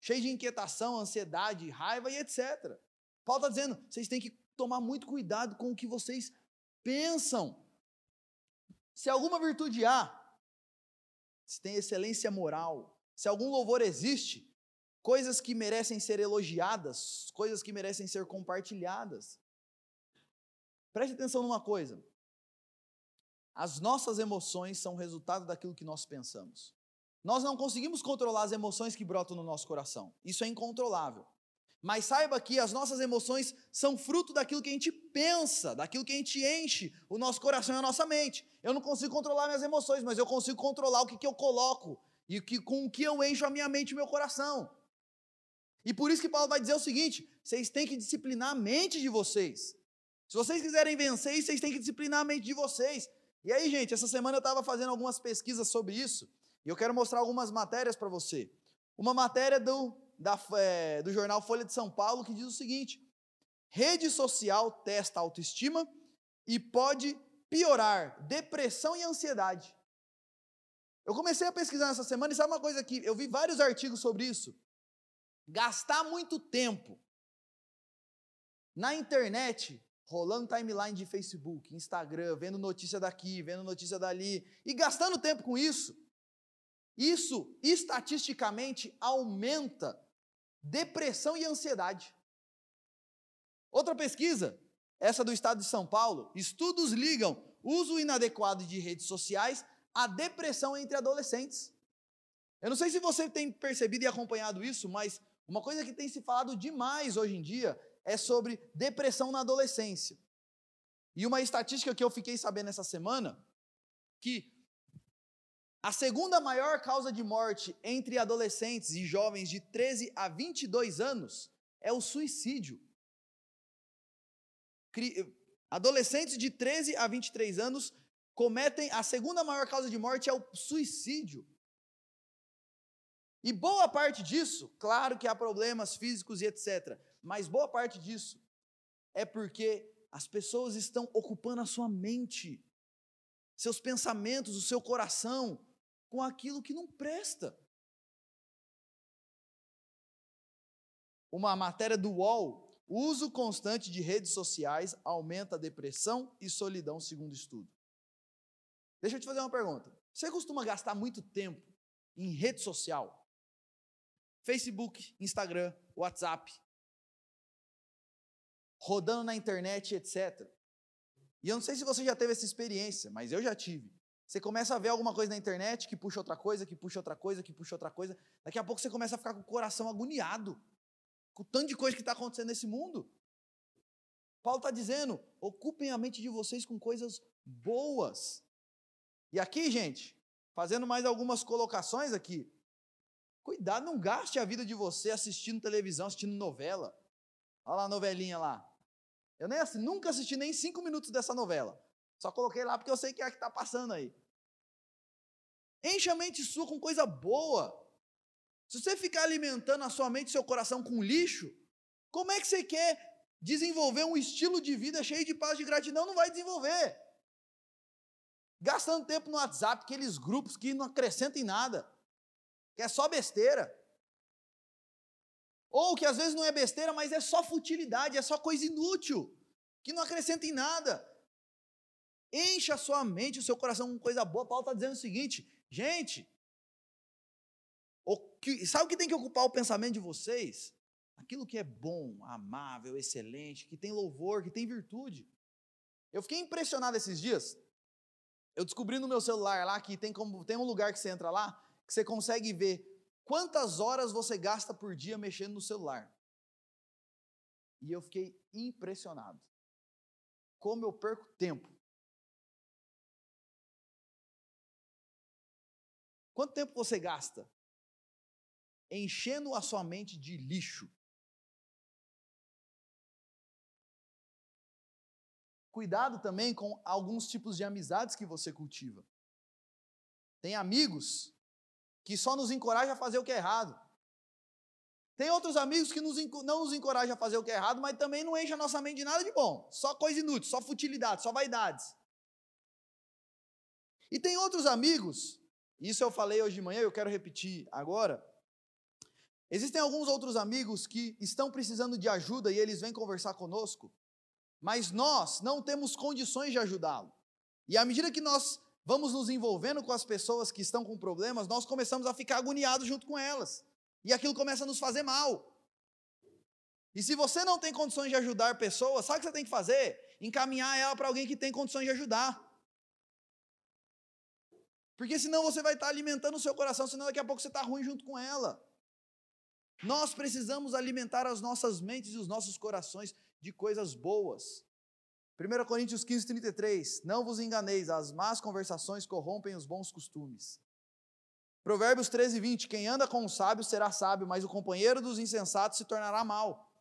cheio de inquietação, ansiedade, raiva e etc. Paulo está dizendo: vocês têm que tomar muito cuidado com o que vocês pensam. Se alguma virtude há, se tem excelência moral, se algum louvor existe, coisas que merecem ser elogiadas, coisas que merecem ser compartilhadas. Preste atenção numa coisa. As nossas emoções são resultado daquilo que nós pensamos. Nós não conseguimos controlar as emoções que brotam no nosso coração. Isso é incontrolável. Mas saiba que as nossas emoções são fruto daquilo que a gente pensa, daquilo que a gente enche o nosso coração e a nossa mente. Eu não consigo controlar minhas emoções, mas eu consigo controlar o que, que eu coloco e que, com o que eu encho a minha mente e meu coração. E por isso que Paulo vai dizer o seguinte: vocês têm que disciplinar a mente de vocês. Se vocês quiserem vencer, vocês têm que disciplinar a mente de vocês. E aí, gente, essa semana eu estava fazendo algumas pesquisas sobre isso, e eu quero mostrar algumas matérias para você. Uma matéria do, da, é, do jornal Folha de São Paulo que diz o seguinte: rede social testa autoestima e pode piorar depressão e ansiedade. Eu comecei a pesquisar nessa semana e sabe uma coisa que eu vi vários artigos sobre isso. Gastar muito tempo na internet rolando timeline de Facebook, Instagram, vendo notícia daqui, vendo notícia dali, e gastando tempo com isso, isso estatisticamente aumenta depressão e ansiedade. Outra pesquisa, essa do estado de São Paulo, estudos ligam uso inadequado de redes sociais à depressão entre adolescentes. Eu não sei se você tem percebido e acompanhado isso, mas uma coisa que tem se falado demais hoje em dia é sobre depressão na adolescência. E uma estatística que eu fiquei sabendo essa semana, que a segunda maior causa de morte entre adolescentes e jovens de 13 a 22 anos é o suicídio. Adolescentes de 13 a 23 anos cometem a segunda maior causa de morte é o suicídio. E boa parte disso, claro que há problemas físicos e etc, mas boa parte disso é porque as pessoas estão ocupando a sua mente, seus pensamentos, o seu coração com aquilo que não presta. Uma matéria do UOL, uso constante de redes sociais aumenta a depressão e solidão, segundo estudo. Deixa eu te fazer uma pergunta. Você costuma gastar muito tempo em rede social? Facebook, Instagram, WhatsApp, rodando na internet, etc. E eu não sei se você já teve essa experiência, mas eu já tive. Você começa a ver alguma coisa na internet que puxa outra coisa, que puxa outra coisa, que puxa outra coisa. Daqui a pouco você começa a ficar com o coração agoniado com o tanto de coisa que está acontecendo nesse mundo. Paulo está dizendo: ocupem a mente de vocês com coisas boas. E aqui, gente, fazendo mais algumas colocações aqui. Cuidado, não gaste a vida de você assistindo televisão, assistindo novela. Olha lá a novelinha lá. Eu nem nunca assisti nem cinco minutos dessa novela. Só coloquei lá porque eu sei que é a que está passando aí. Enche a mente sua com coisa boa. Se você ficar alimentando a sua mente e seu coração com lixo, como é que você quer desenvolver um estilo de vida cheio de paz e gratidão? Não vai desenvolver. Gastando tempo no WhatsApp, aqueles grupos que não acrescentam em nada, que é só besteira. Ou que às vezes não é besteira, mas é só futilidade, é só coisa inútil, que não acrescenta em nada. Encha a sua mente, o seu coração com coisa boa. Paulo está dizendo o seguinte, gente, o que, sabe o que tem que ocupar o pensamento de vocês? Aquilo que é bom, amável, excelente, que tem louvor, que tem virtude. Eu fiquei impressionado esses dias. Eu descobri no meu celular lá que tem, como, tem um lugar que você entra lá, que você consegue ver quantas horas você gasta por dia mexendo no celular. E eu fiquei impressionado. Como eu perco tempo Quanto tempo você gasta enchendo a sua mente de lixo? Cuidado também com alguns tipos de amizades que você cultiva. Tem amigos que só nos encorajam a fazer o que é errado. Tem outros amigos que nos, não nos encorajam a fazer o que é errado, mas também não enchem a nossa mente de nada de bom. Só coisa inútil, só futilidade, só vaidades. E tem outros amigos isso eu falei hoje de manhã, eu quero repetir agora. Existem alguns outros amigos que estão precisando de ajuda e eles vêm conversar conosco, mas nós não temos condições de ajudá-lo. E à medida que nós vamos nos envolvendo com as pessoas que estão com problemas, nós começamos a ficar agoniados junto com elas. E aquilo começa a nos fazer mal. E se você não tem condições de ajudar pessoas, sabe o que você tem que fazer? Encaminhar ela para alguém que tem condições de ajudar. Porque senão você vai estar alimentando o seu coração, senão daqui a pouco você está ruim junto com ela. Nós precisamos alimentar as nossas mentes e os nossos corações de coisas boas. 1 Coríntios 15, 33. Não vos enganeis, as más conversações corrompem os bons costumes. Provérbios 13, 20. Quem anda com o sábio será sábio, mas o companheiro dos insensatos se tornará mal.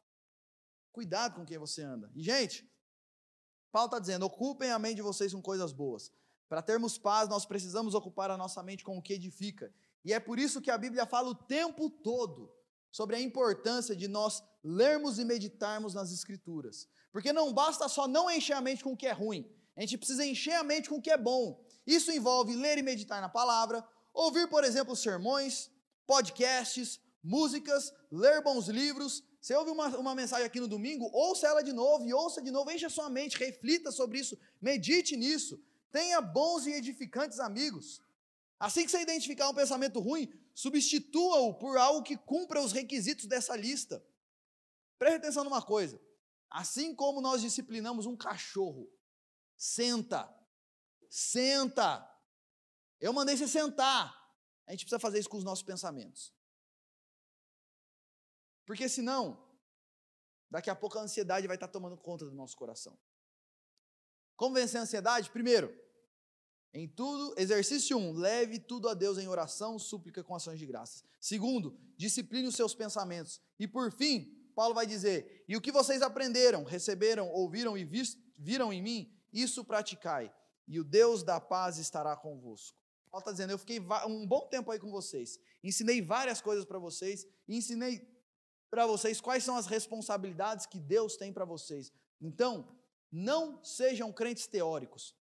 Cuidado com quem você anda. E, gente, Paulo está dizendo: ocupem a mente de vocês com coisas boas. Para termos paz, nós precisamos ocupar a nossa mente com o que edifica. E é por isso que a Bíblia fala o tempo todo sobre a importância de nós lermos e meditarmos nas Escrituras. Porque não basta só não encher a mente com o que é ruim, a gente precisa encher a mente com o que é bom. Isso envolve ler e meditar na palavra, ouvir, por exemplo, sermões, podcasts, músicas, ler bons livros. Você ouve uma, uma mensagem aqui no domingo, ouça ela de novo e ouça de novo, encha sua mente, reflita sobre isso, medite nisso. Tenha bons e edificantes amigos. Assim que você identificar um pensamento ruim, substitua-o por algo que cumpra os requisitos dessa lista. Preste atenção numa coisa. Assim como nós disciplinamos um cachorro, senta, senta. Eu mandei você sentar. A gente precisa fazer isso com os nossos pensamentos. Porque senão, daqui a pouco a ansiedade vai estar tomando conta do nosso coração. Como vencer a ansiedade? Primeiro, em tudo, exercício 1, um, leve tudo a Deus em oração, súplica com ações de graças. Segundo, discipline os seus pensamentos. E por fim, Paulo vai dizer: E o que vocês aprenderam, receberam, ouviram e viram em mim, isso praticai, e o Deus da paz estará convosco. Paulo está dizendo: Eu fiquei um bom tempo aí com vocês, ensinei várias coisas para vocês, ensinei para vocês quais são as responsabilidades que Deus tem para vocês. Então, não sejam crentes teóricos,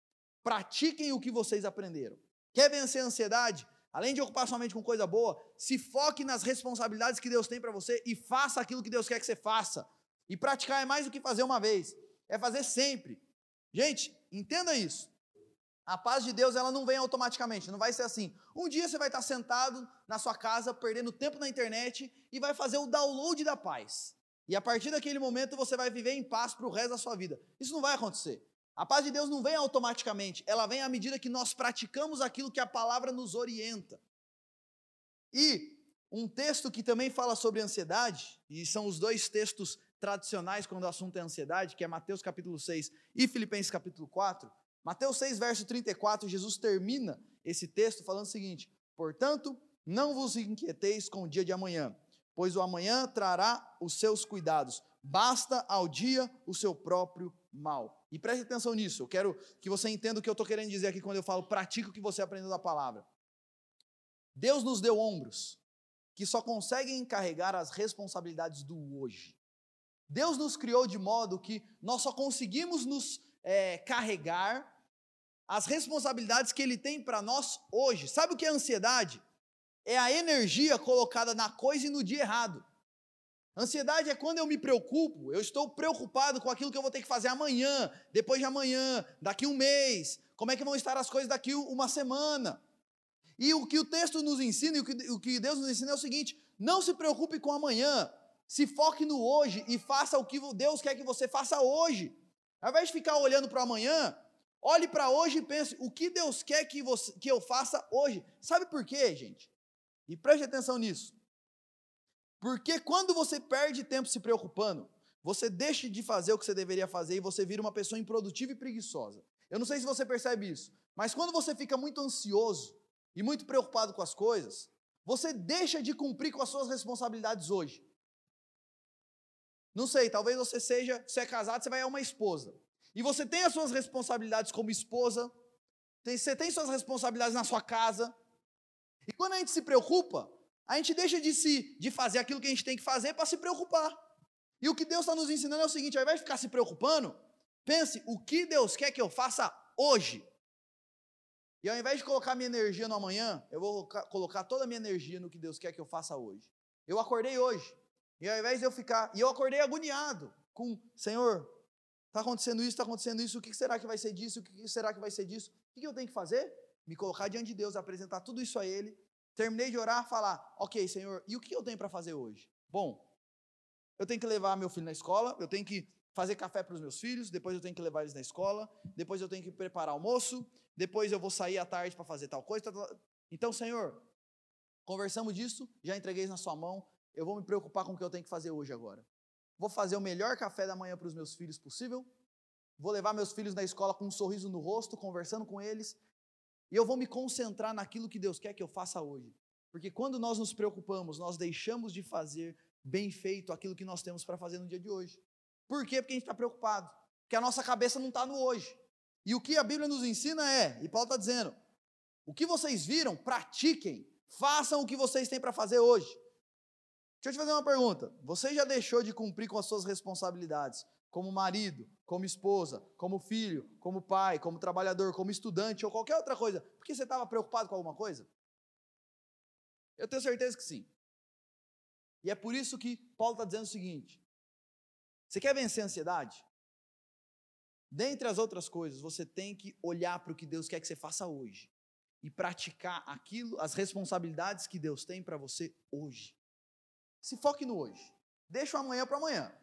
Pratiquem o que vocês aprenderam. Quer vencer a ansiedade? Além de ocupar sua mente com coisa boa, se foque nas responsabilidades que Deus tem para você e faça aquilo que Deus quer que você faça. E praticar é mais do que fazer uma vez, é fazer sempre. Gente, entenda isso. A paz de Deus, ela não vem automaticamente, não vai ser assim. Um dia você vai estar sentado na sua casa, perdendo tempo na internet e vai fazer o download da paz. E a partir daquele momento você vai viver em paz para o resto da sua vida. Isso não vai acontecer. A paz de Deus não vem automaticamente, ela vem à medida que nós praticamos aquilo que a palavra nos orienta. E um texto que também fala sobre ansiedade, e são os dois textos tradicionais quando o assunto é ansiedade, que é Mateus capítulo 6 e Filipenses capítulo 4. Mateus 6, verso 34, Jesus termina esse texto falando o seguinte: Portanto, não vos inquieteis com o dia de amanhã, pois o amanhã trará os seus cuidados. Basta ao dia o seu próprio mal. E preste atenção nisso, eu quero que você entenda o que eu estou querendo dizer aqui quando eu falo pratica o que você aprendeu da palavra. Deus nos deu ombros que só conseguem encarregar as responsabilidades do hoje. Deus nos criou de modo que nós só conseguimos nos é, carregar as responsabilidades que Ele tem para nós hoje. Sabe o que é ansiedade? É a energia colocada na coisa e no dia errado. Ansiedade é quando eu me preocupo, eu estou preocupado com aquilo que eu vou ter que fazer amanhã, depois de amanhã, daqui um mês, como é que vão estar as coisas daqui uma semana. E o que o texto nos ensina, e o que, Deus nos ensina é o seguinte: não se preocupe com amanhã, se foque no hoje e faça o que Deus quer que você faça hoje. Ao invés de ficar olhando para amanhã, olhe para hoje e pense: o que Deus quer que, você, que eu faça hoje? Sabe por quê, gente? E preste atenção nisso. Porque quando você perde tempo se preocupando, você deixa de fazer o que você deveria fazer e você vira uma pessoa improdutiva e preguiçosa. Eu não sei se você percebe isso, mas quando você fica muito ansioso e muito preocupado com as coisas, você deixa de cumprir com as suas responsabilidades hoje. Não sei, talvez você seja, você é casado, você vai a uma esposa. E você tem as suas responsabilidades como esposa, tem, você tem suas responsabilidades na sua casa. E quando a gente se preocupa, a gente deixa de se de fazer aquilo que a gente tem que fazer para se preocupar. E o que Deus está nos ensinando é o seguinte: ao invés de ficar se preocupando, pense o que Deus quer que eu faça hoje. E ao invés de colocar minha energia no amanhã, eu vou colocar toda a minha energia no que Deus quer que eu faça hoje. Eu acordei hoje. E ao invés de eu ficar. E eu acordei agoniado com: Senhor, está acontecendo isso, está acontecendo isso, o que será que vai ser disso, o que será que vai ser disso? O que eu tenho que fazer? Me colocar diante de Deus, apresentar tudo isso a Ele Terminei de orar, falar: Ok, Senhor, e o que eu tenho para fazer hoje? Bom, eu tenho que levar meu filho na escola, eu tenho que fazer café para os meus filhos, depois eu tenho que levar eles na escola, depois eu tenho que preparar almoço, depois eu vou sair à tarde para fazer tal coisa. Então, Senhor, conversamos disso, já entreguei na sua mão, eu vou me preocupar com o que eu tenho que fazer hoje agora. Vou fazer o melhor café da manhã para os meus filhos possível, vou levar meus filhos na escola com um sorriso no rosto, conversando com eles, e eu vou me concentrar naquilo que Deus quer que eu faça hoje. Porque quando nós nos preocupamos, nós deixamos de fazer bem feito aquilo que nós temos para fazer no dia de hoje. Por quê? Porque a gente está preocupado. Porque a nossa cabeça não está no hoje. E o que a Bíblia nos ensina é, e Paulo está dizendo, o que vocês viram, pratiquem, façam o que vocês têm para fazer hoje. Deixa eu te fazer uma pergunta. Você já deixou de cumprir com as suas responsabilidades como marido, como esposa, como filho, como pai, como trabalhador, como estudante ou qualquer outra coisa, porque você estava preocupado com alguma coisa? Eu tenho certeza que sim. E é por isso que Paulo está dizendo o seguinte: você quer vencer a ansiedade? Dentre as outras coisas, você tem que olhar para o que Deus quer que você faça hoje e praticar aquilo, as responsabilidades que Deus tem para você hoje. Se foque no hoje. Deixa o amanhã para amanhã.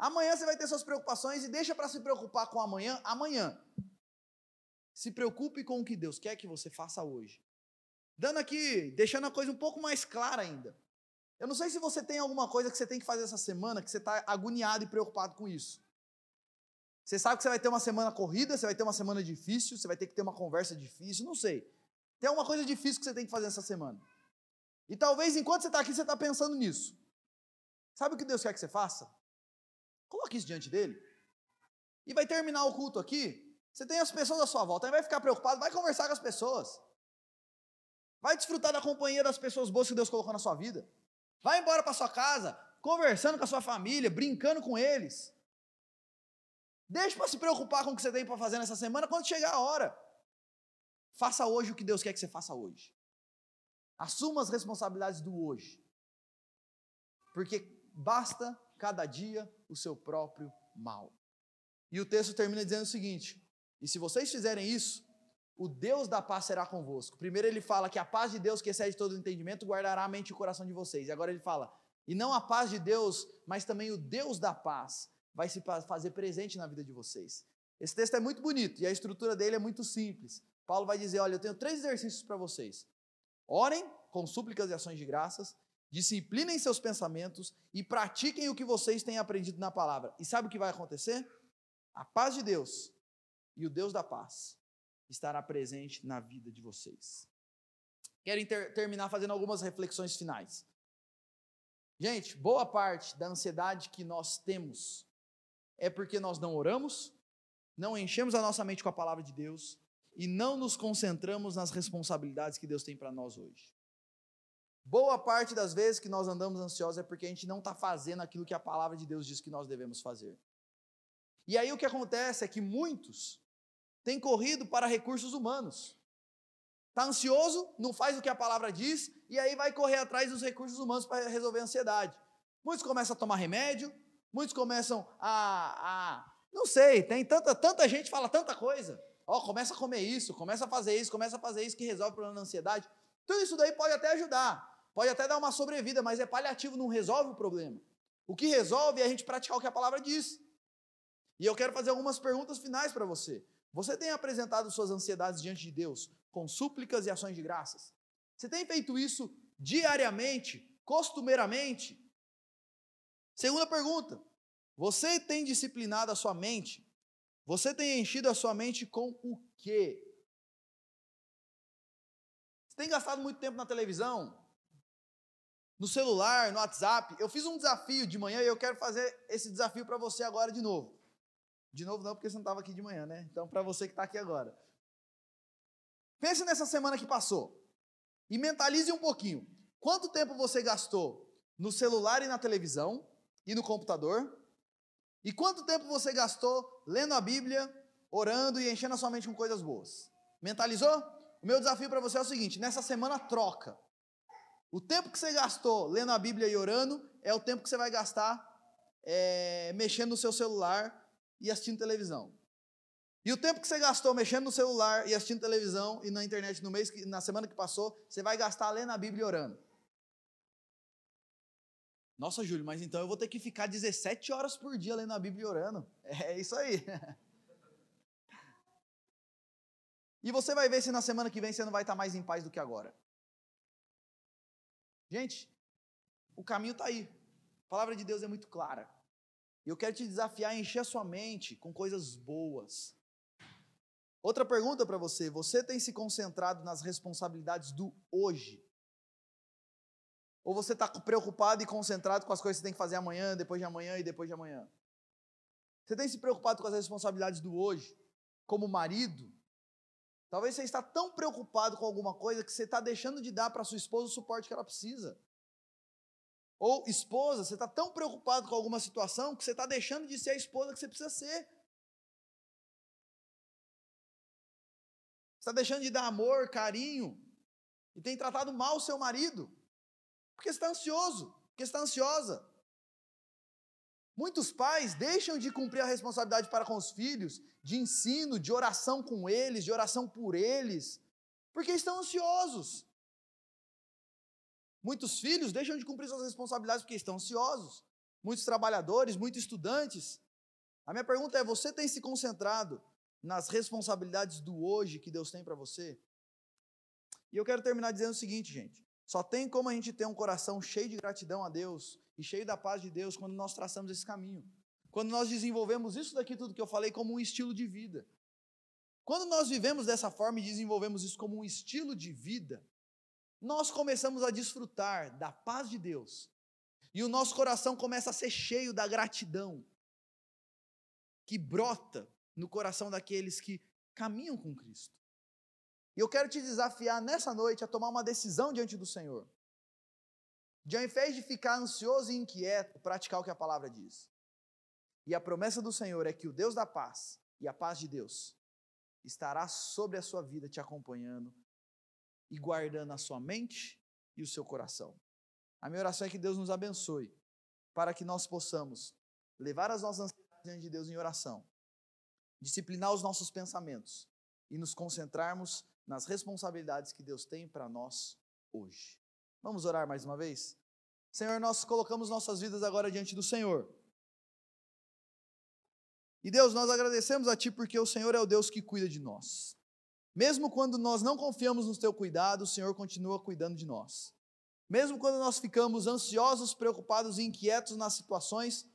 Amanhã você vai ter suas preocupações e deixa para se preocupar com amanhã, amanhã. Se preocupe com o que Deus quer que você faça hoje. Dando aqui, deixando a coisa um pouco mais clara ainda. Eu não sei se você tem alguma coisa que você tem que fazer essa semana que você está agoniado e preocupado com isso. Você sabe que você vai ter uma semana corrida, você vai ter uma semana difícil, você vai ter que ter uma conversa difícil, não sei. Tem alguma coisa difícil que você tem que fazer essa semana. E talvez enquanto você está aqui, você está pensando nisso. Sabe o que Deus quer que você faça? Coloque isso diante dele. E vai terminar o culto aqui. Você tem as pessoas à sua volta, aí vai ficar preocupado, vai conversar com as pessoas. Vai desfrutar da companhia das pessoas boas que Deus colocou na sua vida. Vai embora para sua casa, conversando com a sua família, brincando com eles. Deixe para se preocupar com o que você tem para fazer nessa semana quando chegar a hora. Faça hoje o que Deus quer que você faça hoje. Assuma as responsabilidades do hoje. Porque basta cada dia o seu próprio mal. E o texto termina dizendo o seguinte: E se vocês fizerem isso, o Deus da paz será convosco. Primeiro ele fala que a paz de Deus, que excede todo entendimento, guardará a mente e o coração de vocês. E agora ele fala: E não a paz de Deus, mas também o Deus da paz vai se fazer presente na vida de vocês. Esse texto é muito bonito e a estrutura dele é muito simples. Paulo vai dizer: Olha, eu tenho três exercícios para vocês. Orem com súplicas e ações de graças, disciplinem seus pensamentos e pratiquem o que vocês têm aprendido na palavra. E sabe o que vai acontecer? A paz de Deus e o Deus da paz estará presente na vida de vocês. Quero ter, terminar fazendo algumas reflexões finais. Gente, boa parte da ansiedade que nós temos é porque nós não oramos, não enchemos a nossa mente com a palavra de Deus e não nos concentramos nas responsabilidades que Deus tem para nós hoje. Boa parte das vezes que nós andamos ansiosos é porque a gente não está fazendo aquilo que a palavra de Deus diz que nós devemos fazer. E aí o que acontece é que muitos têm corrido para recursos humanos. Está ansioso, não faz o que a palavra diz, e aí vai correr atrás dos recursos humanos para resolver a ansiedade. Muitos começam a tomar remédio, muitos começam a, a. não sei, tem tanta, tanta gente fala tanta coisa. Ó, oh, começa a comer isso, começa a fazer isso, começa a fazer isso que resolve o problema da ansiedade. Tudo isso daí pode até ajudar. Pode até dar uma sobrevida, mas é paliativo, não resolve o problema. O que resolve é a gente praticar o que a palavra diz. E eu quero fazer algumas perguntas finais para você. Você tem apresentado suas ansiedades diante de Deus com súplicas e ações de graças? Você tem feito isso diariamente, costumeiramente? Segunda pergunta: você tem disciplinado a sua mente? Você tem enchido a sua mente com o quê? Tem gastado muito tempo na televisão? no celular, no WhatsApp. Eu fiz um desafio de manhã e eu quero fazer esse desafio para você agora de novo. De novo não, porque você não estava aqui de manhã, né? Então, para você que está aqui agora. Pense nessa semana que passou e mentalize um pouquinho. Quanto tempo você gastou no celular e na televisão e no computador? E quanto tempo você gastou lendo a Bíblia, orando e enchendo a sua mente com coisas boas? Mentalizou? O meu desafio para você é o seguinte: nessa semana troca. O tempo que você gastou lendo a Bíblia e orando é o tempo que você vai gastar é, mexendo no seu celular e assistindo televisão. E o tempo que você gastou mexendo no celular e assistindo televisão e na internet no mês na semana que passou, você vai gastar lendo a Bíblia e orando. Nossa, Júlio, mas então eu vou ter que ficar 17 horas por dia lendo a Bíblia e orando. É isso aí. <laughs> E você vai ver se na semana que vem você não vai estar mais em paz do que agora. Gente, o caminho está aí. A palavra de Deus é muito clara. E eu quero te desafiar a encher a sua mente com coisas boas. Outra pergunta para você: você tem se concentrado nas responsabilidades do hoje? Ou você está preocupado e concentrado com as coisas que você tem que fazer amanhã, depois de amanhã e depois de amanhã? Você tem se preocupado com as responsabilidades do hoje? Como marido? Talvez você está tão preocupado com alguma coisa que você está deixando de dar para sua esposa o suporte que ela precisa. Ou esposa, você está tão preocupado com alguma situação que você está deixando de ser a esposa que você precisa ser. Você está deixando de dar amor, carinho, e tem tratado mal o seu marido. Porque está ansioso, porque está ansiosa. Muitos pais deixam de cumprir a responsabilidade para com os filhos, de ensino, de oração com eles, de oração por eles, porque estão ansiosos. Muitos filhos deixam de cumprir suas responsabilidades porque estão ansiosos. Muitos trabalhadores, muitos estudantes. A minha pergunta é: você tem se concentrado nas responsabilidades do hoje que Deus tem para você? E eu quero terminar dizendo o seguinte, gente. Só tem como a gente ter um coração cheio de gratidão a Deus e cheio da paz de Deus quando nós traçamos esse caminho. Quando nós desenvolvemos isso daqui, tudo que eu falei, como um estilo de vida. Quando nós vivemos dessa forma e desenvolvemos isso como um estilo de vida, nós começamos a desfrutar da paz de Deus. E o nosso coração começa a ser cheio da gratidão que brota no coração daqueles que caminham com Cristo. E eu quero te desafiar nessa noite a tomar uma decisão diante do Senhor. De ao invés de ficar ansioso e inquieto, praticar o que a palavra diz. E a promessa do Senhor é que o Deus da paz e a paz de Deus estará sobre a sua vida, te acompanhando e guardando a sua mente e o seu coração. A minha oração é que Deus nos abençoe, para que nós possamos levar as nossas ansiedades diante de Deus em oração, disciplinar os nossos pensamentos e nos concentrarmos nas responsabilidades que Deus tem para nós hoje. Vamos orar mais uma vez? Senhor, nós colocamos nossas vidas agora diante do Senhor. E Deus, nós agradecemos a Ti porque o Senhor é o Deus que cuida de nós. Mesmo quando nós não confiamos no Teu cuidado, o Senhor continua cuidando de nós. Mesmo quando nós ficamos ansiosos, preocupados e inquietos nas situações,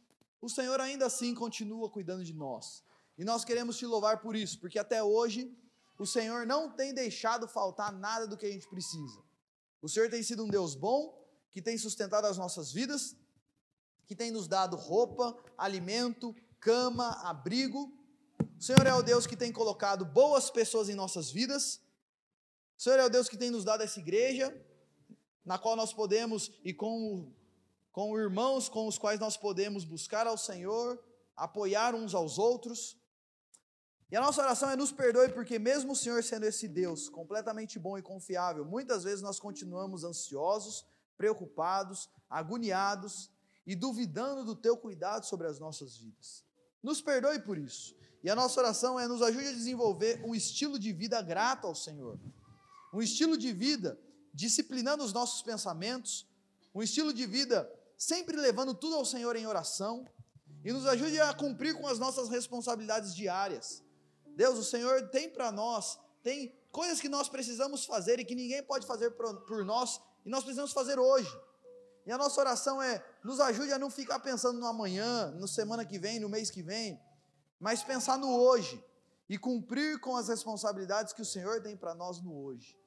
o Senhor ainda assim continua cuidando de nós. E nós queremos te louvar por isso, porque até hoje o Senhor não tem deixado faltar nada do que a gente precisa. O Senhor tem sido um Deus bom, que tem sustentado as nossas vidas, que tem nos dado roupa, alimento, cama, abrigo. O Senhor é o Deus que tem colocado boas pessoas em nossas vidas. O Senhor é o Deus que tem nos dado essa igreja, na qual nós podemos, e com, com irmãos com os quais nós podemos buscar ao Senhor, apoiar uns aos outros. E a nossa oração é nos perdoe, porque mesmo o Senhor sendo esse Deus completamente bom e confiável, muitas vezes nós continuamos ansiosos, preocupados, agoniados e duvidando do teu cuidado sobre as nossas vidas. Nos perdoe por isso. E a nossa oração é nos ajude a desenvolver um estilo de vida grato ao Senhor. Um estilo de vida disciplinando os nossos pensamentos, um estilo de vida sempre levando tudo ao Senhor em oração e nos ajude a cumprir com as nossas responsabilidades diárias Deus, o Senhor tem para nós, tem coisas que nós precisamos fazer e que ninguém pode fazer por nós, e nós precisamos fazer hoje. E a nossa oração é: nos ajude a não ficar pensando no amanhã, no semana que vem, no mês que vem, mas pensar no hoje e cumprir com as responsabilidades que o Senhor tem para nós no hoje.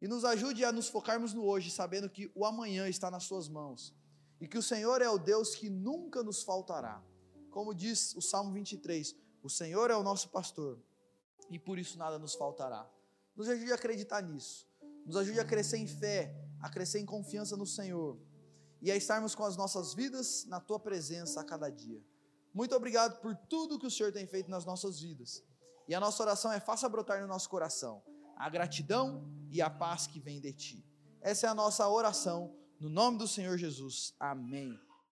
E nos ajude a nos focarmos no hoje, sabendo que o amanhã está nas Suas mãos e que o Senhor é o Deus que nunca nos faltará. Como diz o Salmo 23: o Senhor é o nosso pastor e por isso nada nos faltará. Nos ajude a acreditar nisso. Nos ajude a crescer em fé, a crescer em confiança no Senhor e a estarmos com as nossas vidas na tua presença a cada dia. Muito obrigado por tudo que o Senhor tem feito nas nossas vidas. E a nossa oração é faça brotar no nosso coração a gratidão e a paz que vem de ti. Essa é a nossa oração no nome do Senhor Jesus. Amém.